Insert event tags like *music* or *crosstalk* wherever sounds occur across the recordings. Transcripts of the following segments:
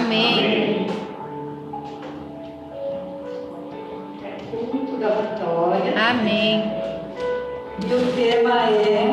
Amém. É culto da vitória. Amém. E o tema é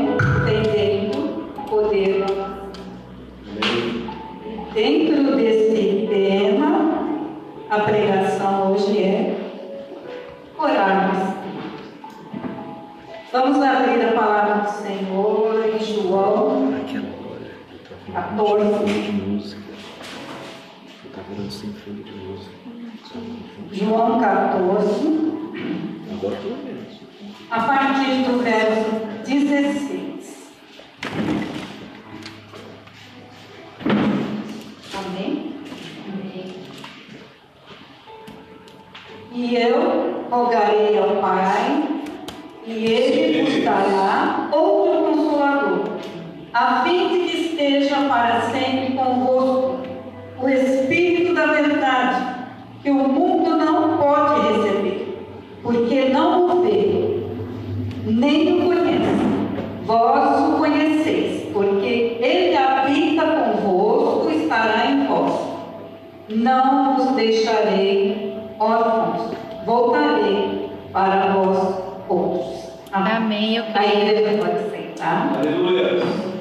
Não vos deixarei órfãos, voltarei para vós outros. Amém. Amém eu creio. Aí deve igreja pode sentar. Aleluia.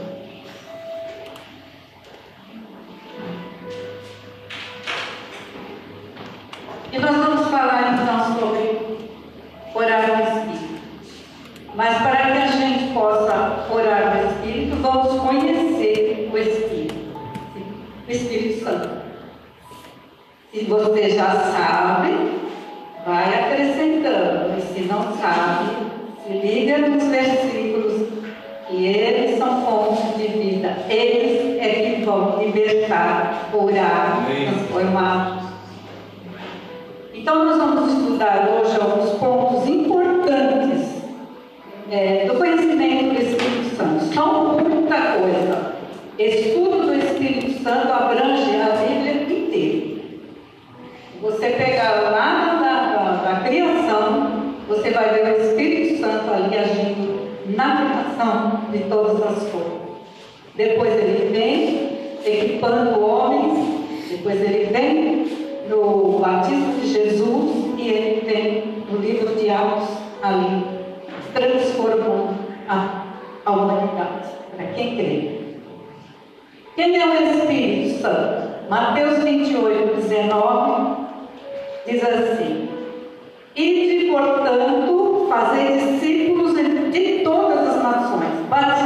emancipando homens, depois ele vem no batismo de Jesus e ele vem no livro de Atos ali, transformando a, a humanidade, para quem crê. Quem é o Espírito Santo? Mateus 28, 19 diz assim: Ide, portanto, fazer discípulos de todas as nações, batizando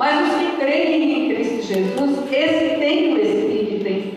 Mas os que creem em Cristo Jesus, esse tem o Espírito em si.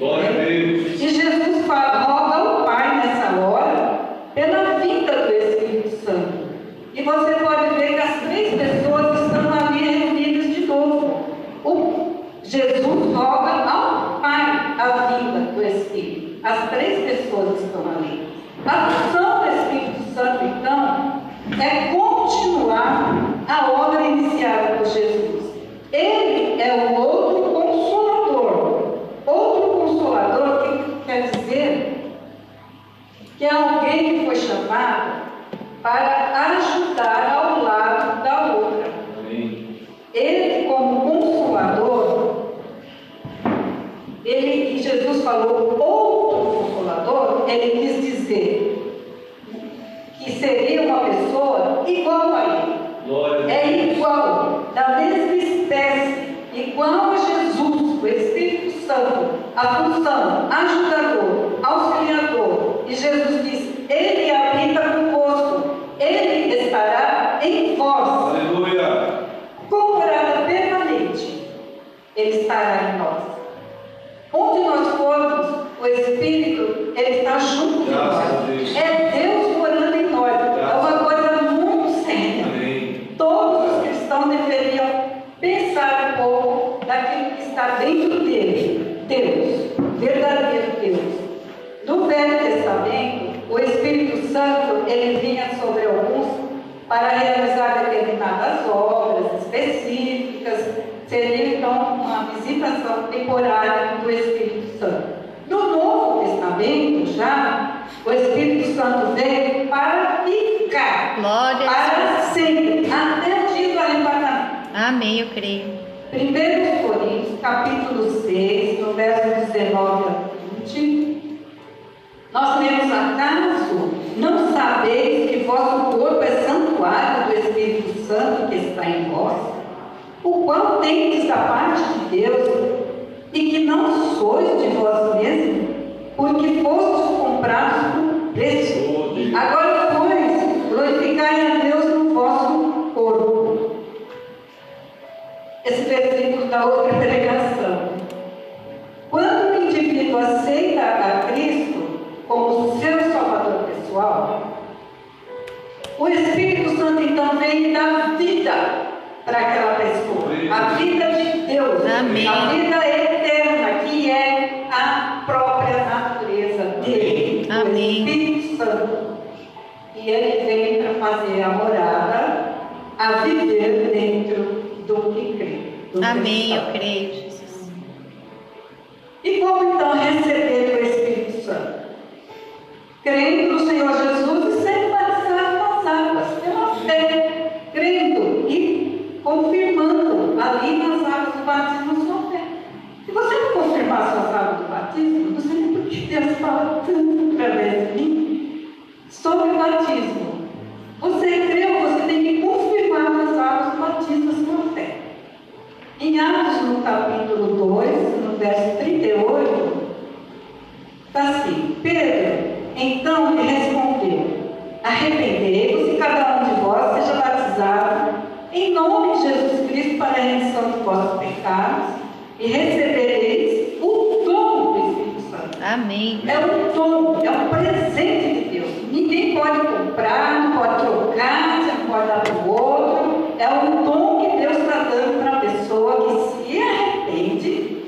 Agora, pois, glorificai a Deus no vosso corpo. Esse versículo da outra pregação. Quando o indivíduo aceita a Cristo como seu salvador pessoal, o Espírito Santo então vem e dá vida para aquela pessoa. A vida de Deus. Amém. A vida eterna, que é a própria natureza dele. O Amém. Espírito Santo. E ele vem para fazer a morada, a viver dentro do que crê. do Amém, cristão. eu creio, Jesus. E como então receber o Espírito Santo? Crendo no Senhor Jesus e sendo batizado nas águas, pela fé, crendo e confirmando ali nas águas do batismo sua fé. Se você não confirmar suas águas do batismo, você não porque Deus fala tanto mim sobre o batismo. Você creu, você tem que confirmar nas águas do batismo a sua fé. Em Atos, no capítulo 2, no verso 38, está assim: Pedro, então lhe respondeu: Arrependei-vos e cada um de vós seja batizado em nome de Jesus Cristo para a remissão de vossos pecados e recebereis o dom do Espírito Santo. Amém. É um dom, é um presente de Deus. Ninguém pode comprar, não pode trocar, você não pode dar para o outro. É um dom que Deus está dando para a pessoa que se arrepende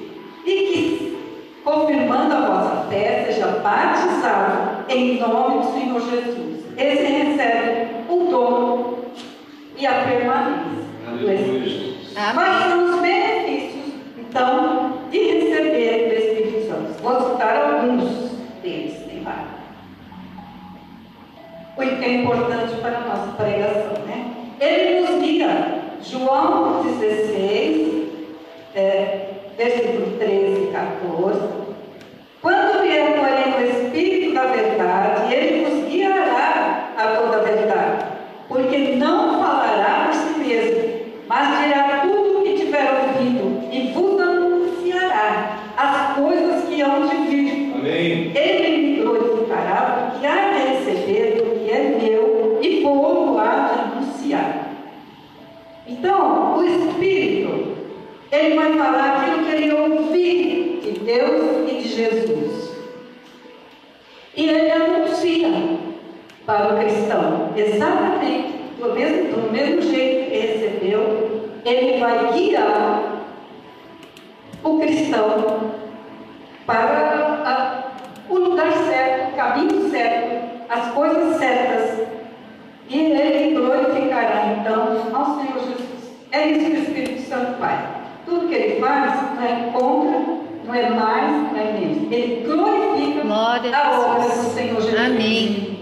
e que, confirmando a vossa fé, seja batizado em nome do Senhor Jesus. Esse recebe o dom e a permanência do Espírito. Amém. Ele glorifica Glória a obra Jesus. do Senhor Jesus. Amém.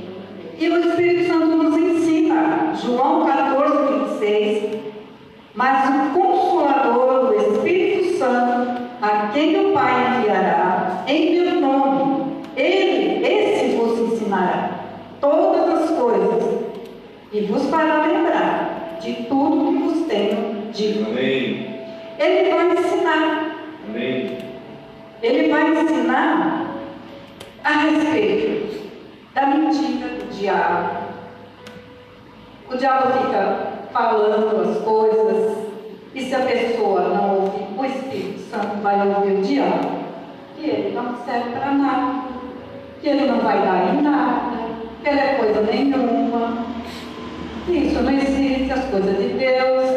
E o Espírito Santo nos ensina, João 14, 26, mas o Consolador, o Espírito Santo, a quem o Pai enviará, em meu nome, ele, esse vos ensinará todas as coisas e vos fará lembrar de tudo que vos tenho dito. Amém. Ele vai ensinar, Amém. Ele vai ensinar a respeito da mentira do diabo. O diabo fica falando as coisas, e se a pessoa não ouvir, o Espírito Santo vai ouvir o diabo, que ele não serve para nada, que ele não vai dar em nada, que ele é coisa nenhuma, isso não existe, as coisas de Deus.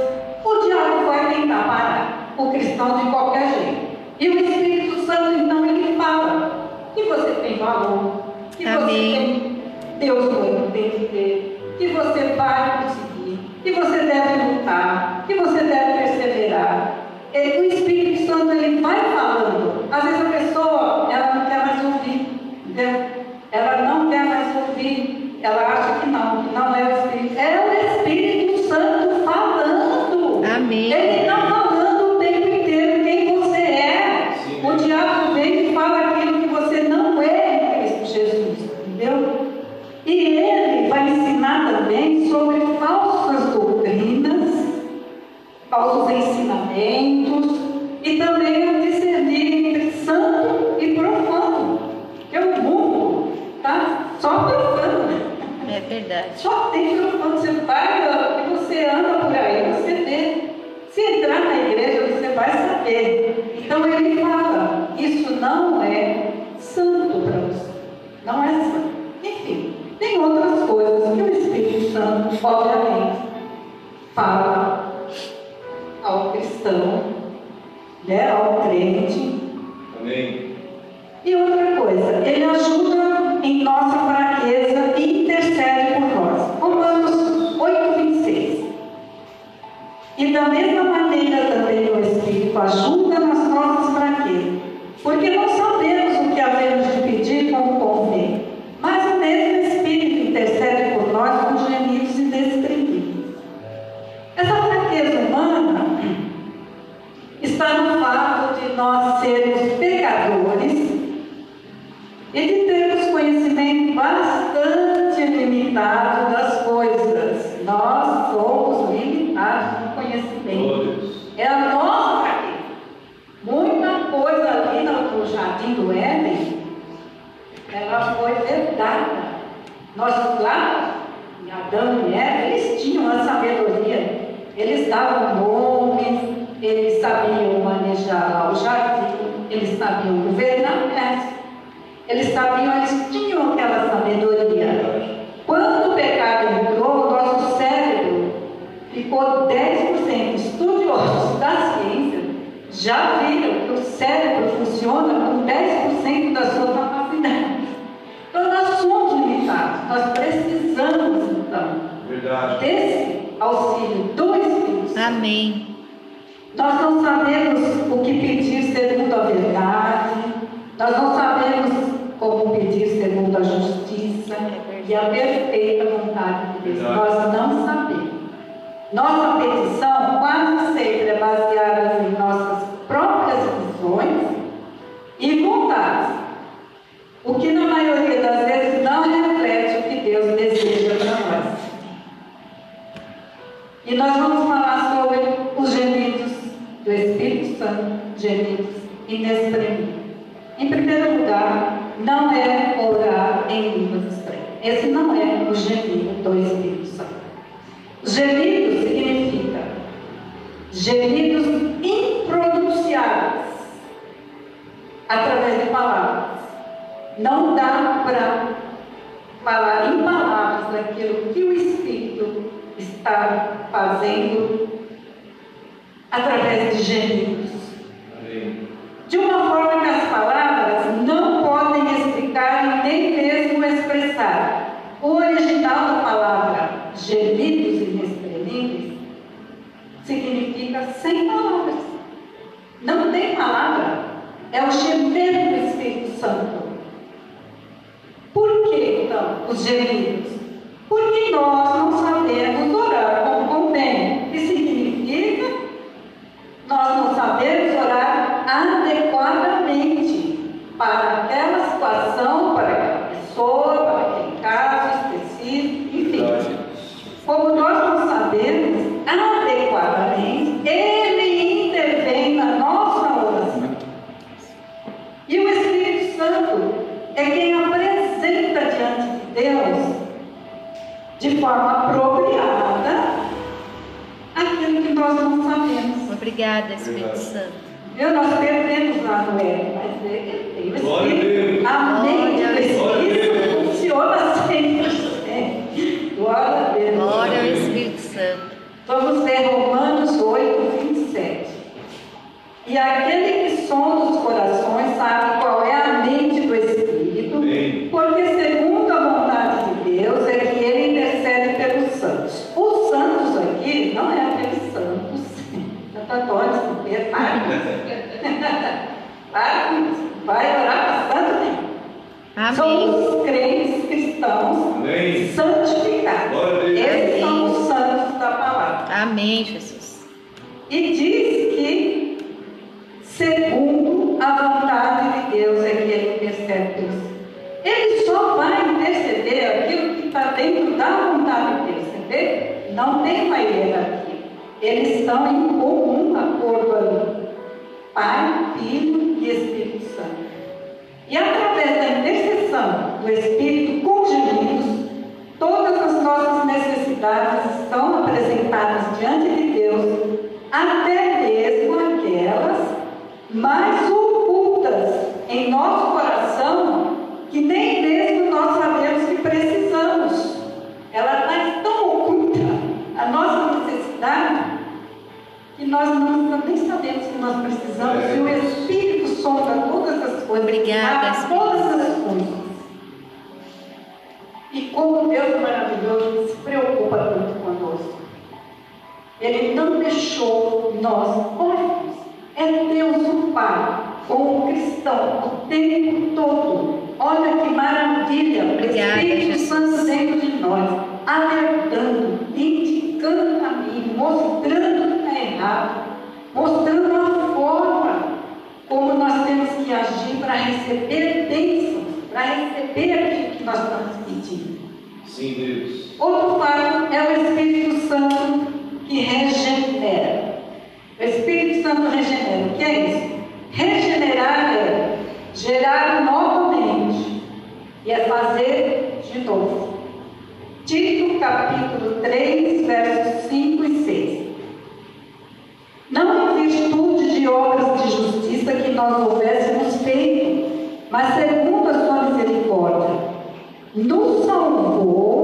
O diabo vai tentar parar o cristão de qualquer jeito. E o Espírito Santo, então, ele fala que você tem valor, que você Amém. tem Deus tem que ter, que você vai conseguir, que você deve lutar, que você deve perseverar. E o Espírito Santo ele vai falando. Às vezes a pessoa ela não quer mais ouvir, entendeu? Ela não quer mais ouvir, ela acha que não, que não é o Espírito. É o e de termos conhecimento bastante limitado das coisas. Nós somos limitados no conhecimento. Glórias. É a nossa. Muita coisa ali no jardim do Éden, ela foi verdade. Nós lá, em Adão e Eva, eles tinham a sabedoria. Eles davam nomes, eles sabiam manejar lá o jardim, eles sabiam governar. Eles sabiam, eles tinham aquela sabedoria. Quando o pecado entrou, o nosso cérebro ficou 10%. Estudiosos da ciência já viram que o cérebro funciona com 10% da sua capacidade. Então nós somos limitados, nós precisamos então Verdade. desse auxílio do Espírito. Amém. Nós não sabemos o que pedir segundo a verdade, nós não sabemos como pedir segundo a justiça e a perfeita vontade de Deus. Nós não sabemos. Nossa petição quase sempre é baseada em nossas próprias visões e vontades, o que na maioria das vezes não reflete o que Deus deseja para nós. E nós vamos falar sobre os gemidos do Espírito Santo, gemidos inexprimíveis. Em primeiro lugar, não é orar em línguas estranhas. Esse não é o gemido do Espírito Santo. Gemido significa gemidos impronunciáveis através de palavras. Não dá para falar em palavras daquilo que o Espírito está fazendo através de gemidos. De uma forma que as palavras não podem explicar e nem mesmo expressar. O original da palavra gemidos inexprimíveis significa sem palavras. Não tem palavra. É o gemer do Espírito Santo. Por que, então, os gemidos? Porque nós não sabemos orar como convém. Que significa? Nós não sabemos orar adequadamente para aquela forma apropriada, aquilo que nós não sabemos. Obrigada, Espírito Santo. Viu? Nós perdemos lá no L, mas ele tem o Espírito. A mente do. Espírito funciona sempre. Glória a Deus. Glória ao Espírito Santo. Vamos ver Romanos 8, 27. E aquele que sonda os corações sabe qual é a mente do Espírito, Amém. porque segundo a vontade de Deus é que ele intercede pelos santos. Os santos aqui não é aqueles santos, Santo Antônio, São Pedro, para com isso. Para com isso. Vai orar para santo nenhum. Amém. São os mais ocultas em nosso coração, que nem mesmo nós sabemos que precisamos. Ela está tão oculta, a nossa necessidade, que nós não, nem sabemos que nós precisamos, e o Espírito sonda todas as coisas, Obrigada, todas as coisas. E como Deus é maravilhoso, Ele se preocupa tanto conosco. Ele não deixou nós órfãos. É Deus o Pai, cristão, o tempo todo. Olha que maravilha, o Espírito. Santo dentro de nós, alertando, indicando o caminho, mostrando o que está errado, mostrando a forma como nós temos que agir para receber bênçãos, para receber aquilo que nós estamos pedindo. Sim, Deus. Outro fato é o Espírito Santo que regenera. O Espírito Santo regenera. O que é isso? Regenerar é gerar novamente e é fazer de novo. Tito capítulo 3, versos 5 e 6. Não em virtude de obras de justiça que nós houvéssemos feito, mas segundo a sua misericórdia nos salvou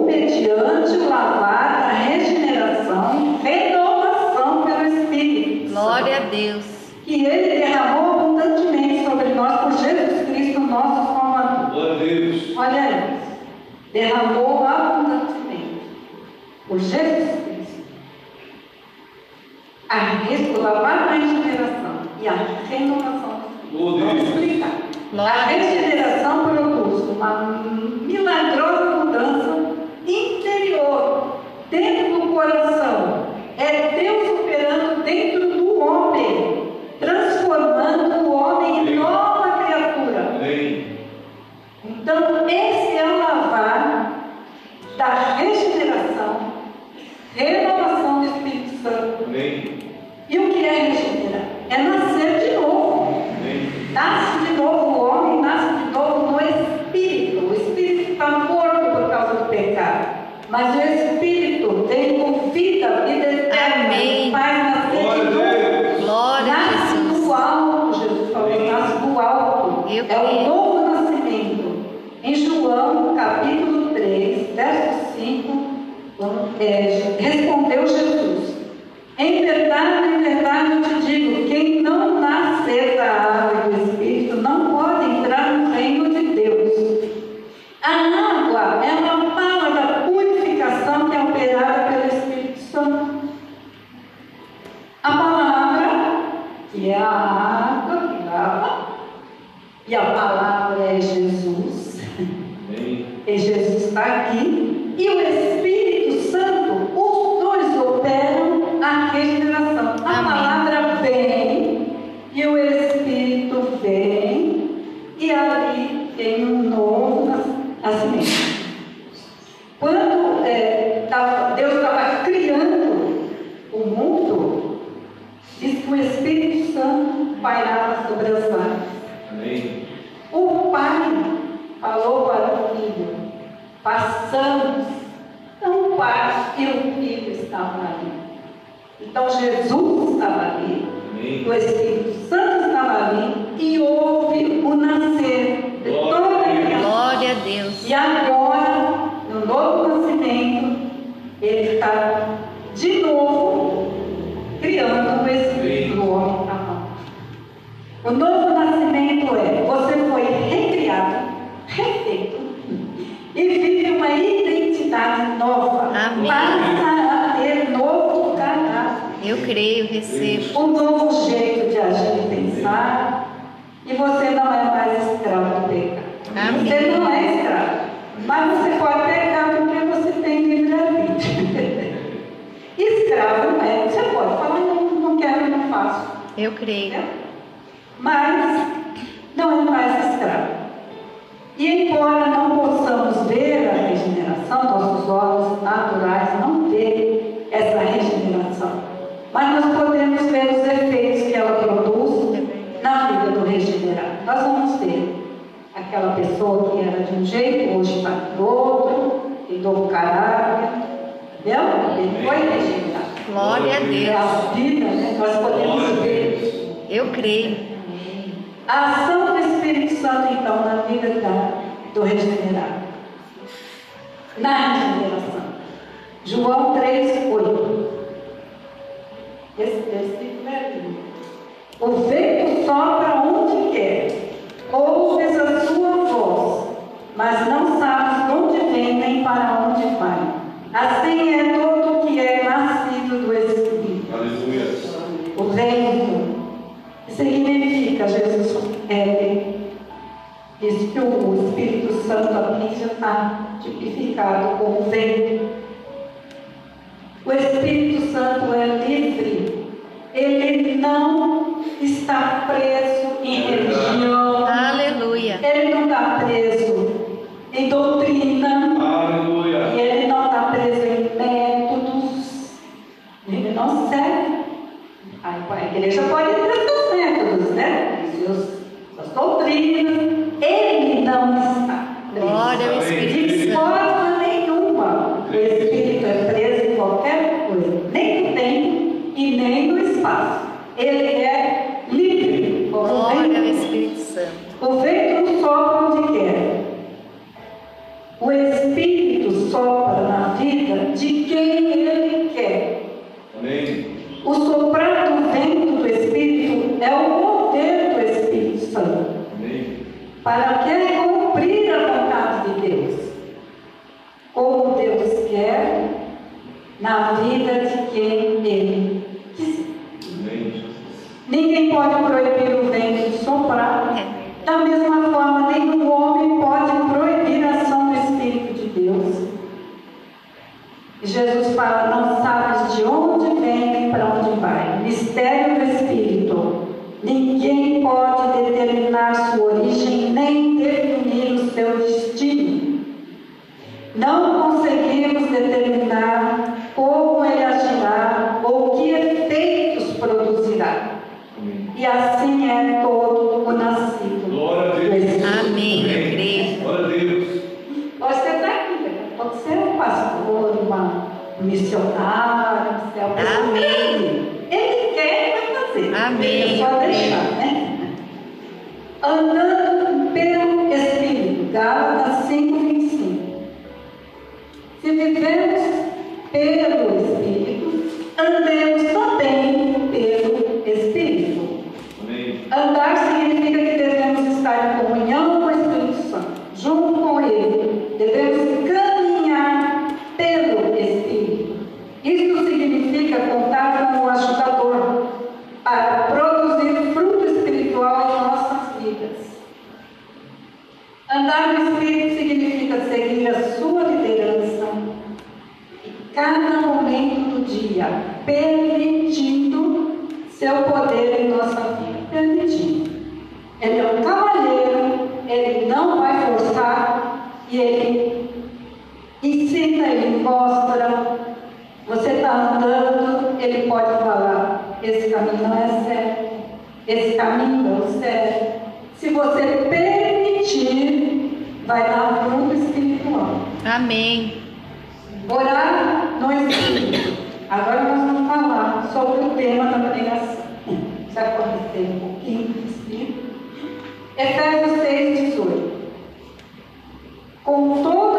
Eu creio, recebo. um novo jeito de agir e pensar, e você não é mais escravo do pecado. Amém. Você não é escravo, mas você pode pecar porque você tem livre-arbítrio. *laughs* escravo não é, você pode falar, não, não quero, não faço. Eu creio. Mas não é mais escravo. E embora não possamos ver a regeneração, nossos olhos naturais Mas nós podemos ver os efeitos que ela produz na vida do regenerado. Nós vamos ver aquela pessoa que era de um jeito, hoje está de outro, tem novo caráter, entendeu? Ele foi regenerado. Glória a É Deus. a vida, né? Nós podemos ver Eu creio. a ação do Espírito Santo, então, na vida da, do regenerado. Na regeneração. João 3, 8. Esse versículo é lindo. O vento sopra onde quer, ouves a sua voz, mas não sabes de onde vem nem para onde vai. Assim é todo que é nascido do Espírito. Aleluia. O reino significa Jesus é, diz que o Espírito Santo aqui já está tipificado como vento. O Espírito Santo é livre. Ele não está preso em religião. Aleluia. Ele não está preso em doutrina. Aleluia. E ele não está preso em métodos. Ele não segue. A a igreja pode Mistério do Espírito. Ninguém pode determinar sua origem e ele ensina, ele mostra. Você está andando, ele pode falar: esse caminho não é certo, esse caminho não é serve. Se você permitir, vai dar fruto espiritual. Amém. Orar não existe. Agora nós vamos falar sobre o tema da pregação. pode acontecer um pouquinho, sim. Efésios 6, com todo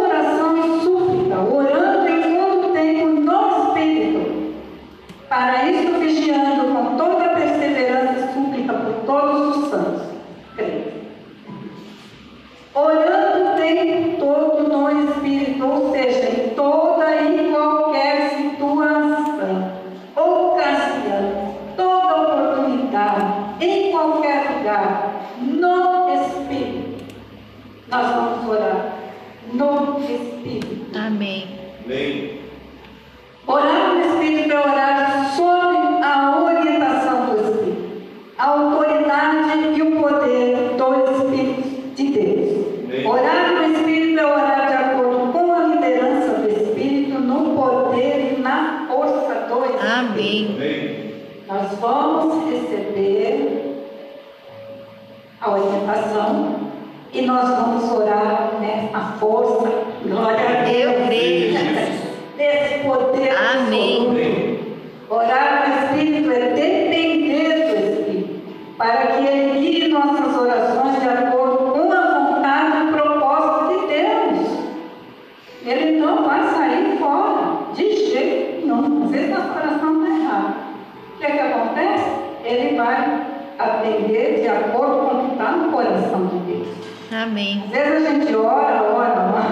vamos receber a orientação e nós vamos orar né, a força, glória a Deus, desse poder Amém. Absoluto. Amém. Às vezes a gente ora, ora, ora.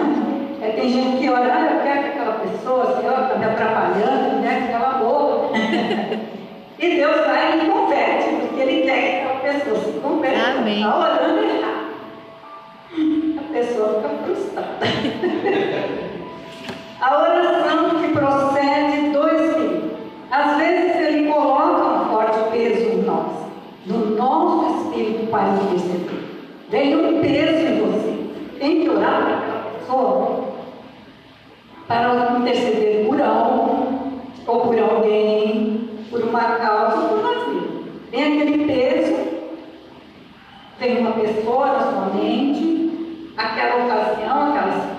É, tem gente que ora, olha eu quero que aquela pessoa, assim, ó, tá me atrapalhando, né? Que ela boa. e Deus vai e converte, porque Ele quer que aquela pessoa se converte. Amém. Está orando errado. A pessoa fica frustrada. *laughs* a oração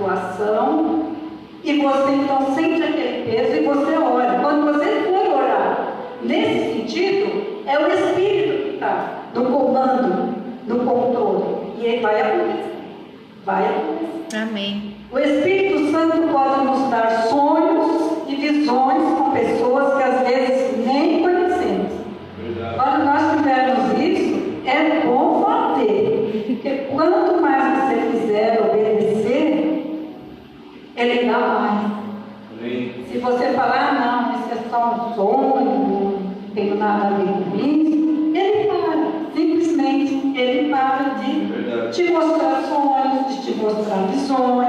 situação e você então sente aquele peso e você ora. Quando você for orar, nesse sentido, é o Espírito que está no comando, no controle. E ele vai acontecer. Vai acontecer. Amém. O Espírito causar visões.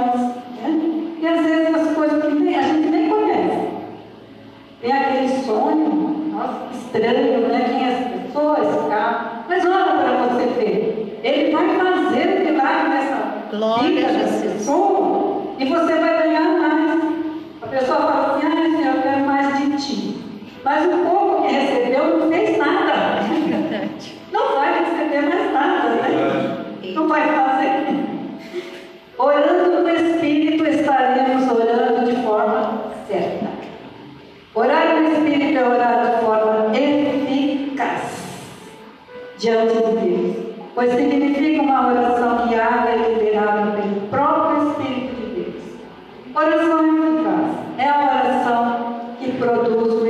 de Deus, pois significa uma oração guiada e liderada pelo próprio Espírito de Deus. Oração eficaz é a oração que produz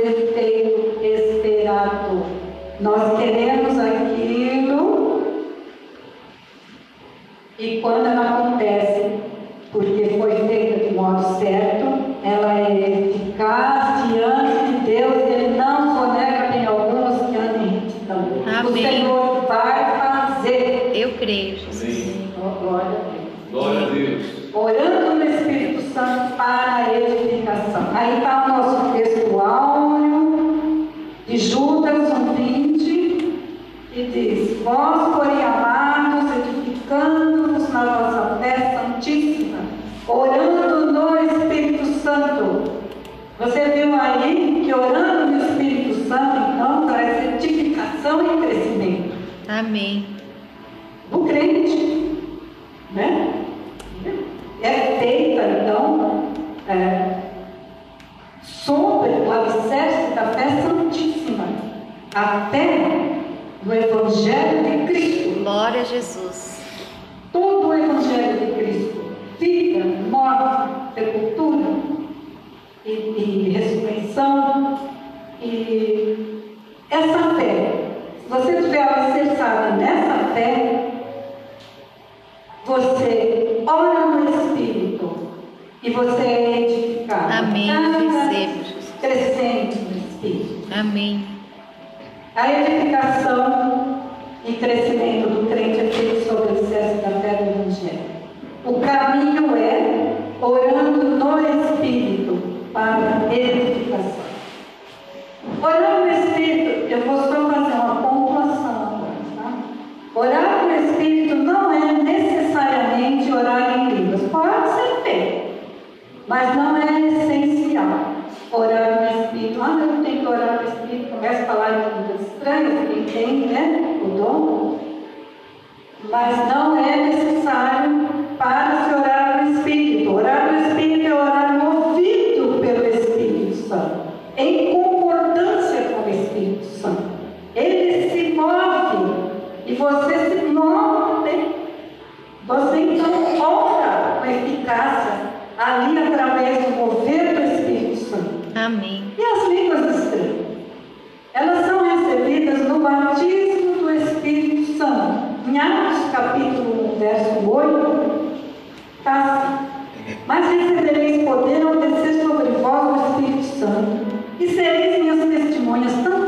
e ressurreição. E essa fé, se você tiver alicerçada nessa fé, você ora no Espírito e você é edificado. Amém. Crescente no Espírito. Amém. A edificação e crescimento do crente é feito sobre o excesso da fé do Evangelho. O caminho eu fosse para fazer uma pontuação, tá? orar o Espírito não é necessariamente orar em línguas. Pode ser feito, mas não é essencial orar no Espírito. Ah, eu tenho que orar no Espírito, começa a falar em línguas estranhas, que tem, né? O dom. Mas não é necessário para 8, está assim. Mas recebereis poder ao descer sobre vós o Espírito Santo, e sereis minhas testemunhas tanto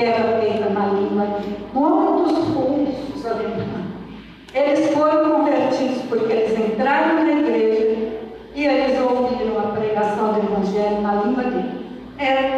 leva pena maligna, quantos furtos, aleluia. Eles foram convertidos porque eles entraram na igreja e eles ouviram a pregação do Evangelho na língua de. Era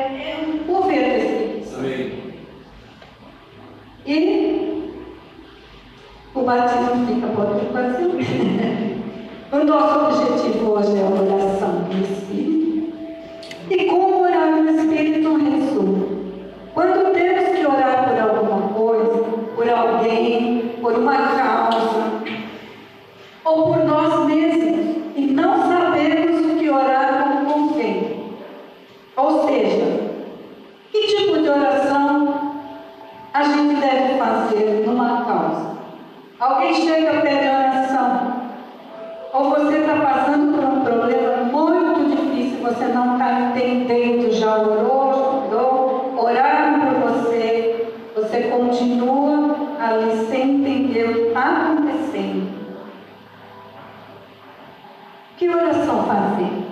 Que oração fazer?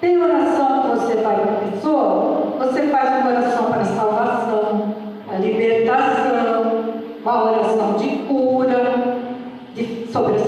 Tem oração que você vai para a pessoa? Você faz uma oração para salvação, para libertação, uma oração de cura, de, sobre as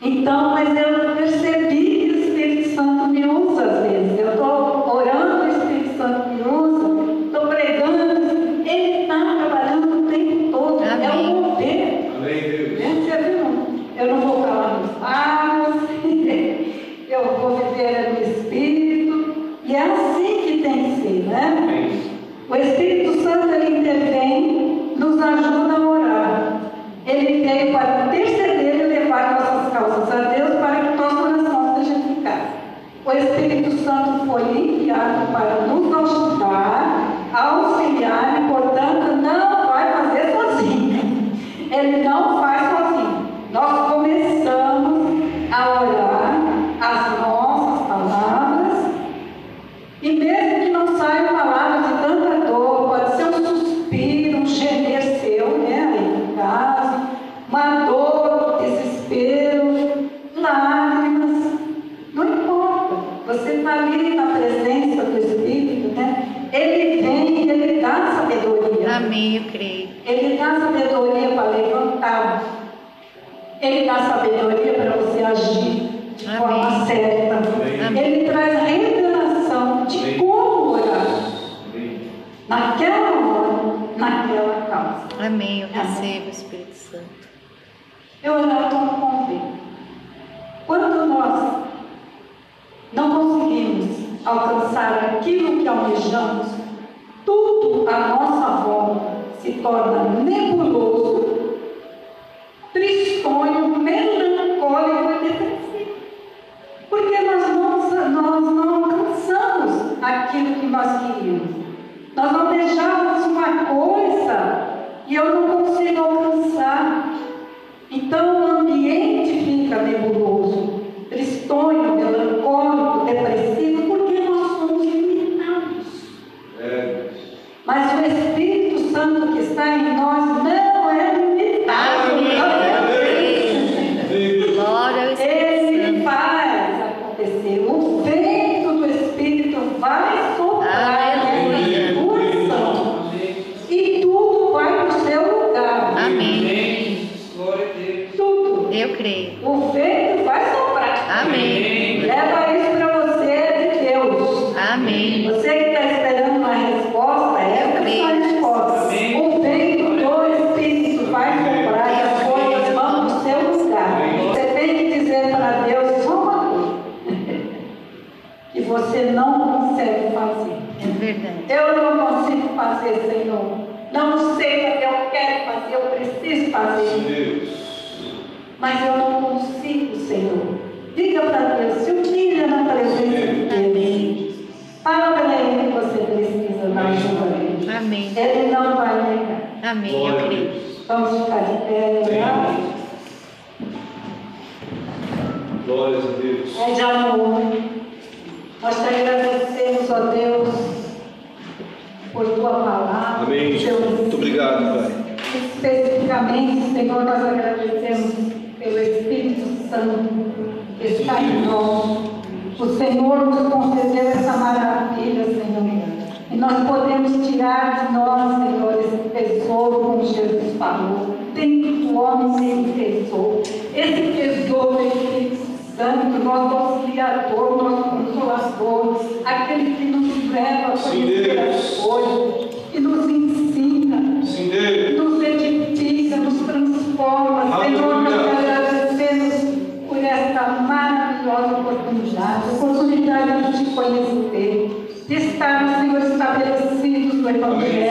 Então, mas eu Amém. Eu recebo o Espírito Santo. Eu orava como convém. Quando nós não conseguimos alcançar aquilo que almejamos, tudo à nossa volta se torna nebuloso, tristonho, melancólico e depressivo. Porque nós não, nós não alcançamos aquilo que nós queríamos. Nós não deixávamos uma coisa e eu não consigo alcançar. Então o ambiente fica nebuloso, tristonho você não consegue fazer. É verdade. Eu não consigo fazer, Senhor. Não sei o que eu quero fazer, eu preciso fazer. Deus. Mas eu não consigo, Senhor. Diga para Deus, se humilha na presença de Deus. Amém. Fala para Ele que você precisa da ajuda dele. Amém. Ele não vai negar. Amém. Eu Glória a creio. Vamos ficar de pé, orar. Glórias a Deus. Pai de amor, nós te agradecemos, ó Deus, por tua palavra. Amém. teu Muito obrigado, Pai. Especificamente, Senhor, nós agradecemos pelo Espírito Santo que está em nós. O Senhor nos concedeu essa maravilha, Senhor. E nós podemos tirar de nós, Senhor, esse tesouro, como Jesus falou. Tem do homem sem tesouro. Esse tesouro o Espírito Santo, nosso auxiliador, nosso consolador, aquele que nos leva a Sim, conhecer Deus. as coisas, que nos ensina, Sim, nos edifica, nos transforma. Senhor, nós agradecemos por esta maravilhosa oportunidade, oportunidade de te conhecer, de estarmos, Senhor, estabelecidos no Evangelho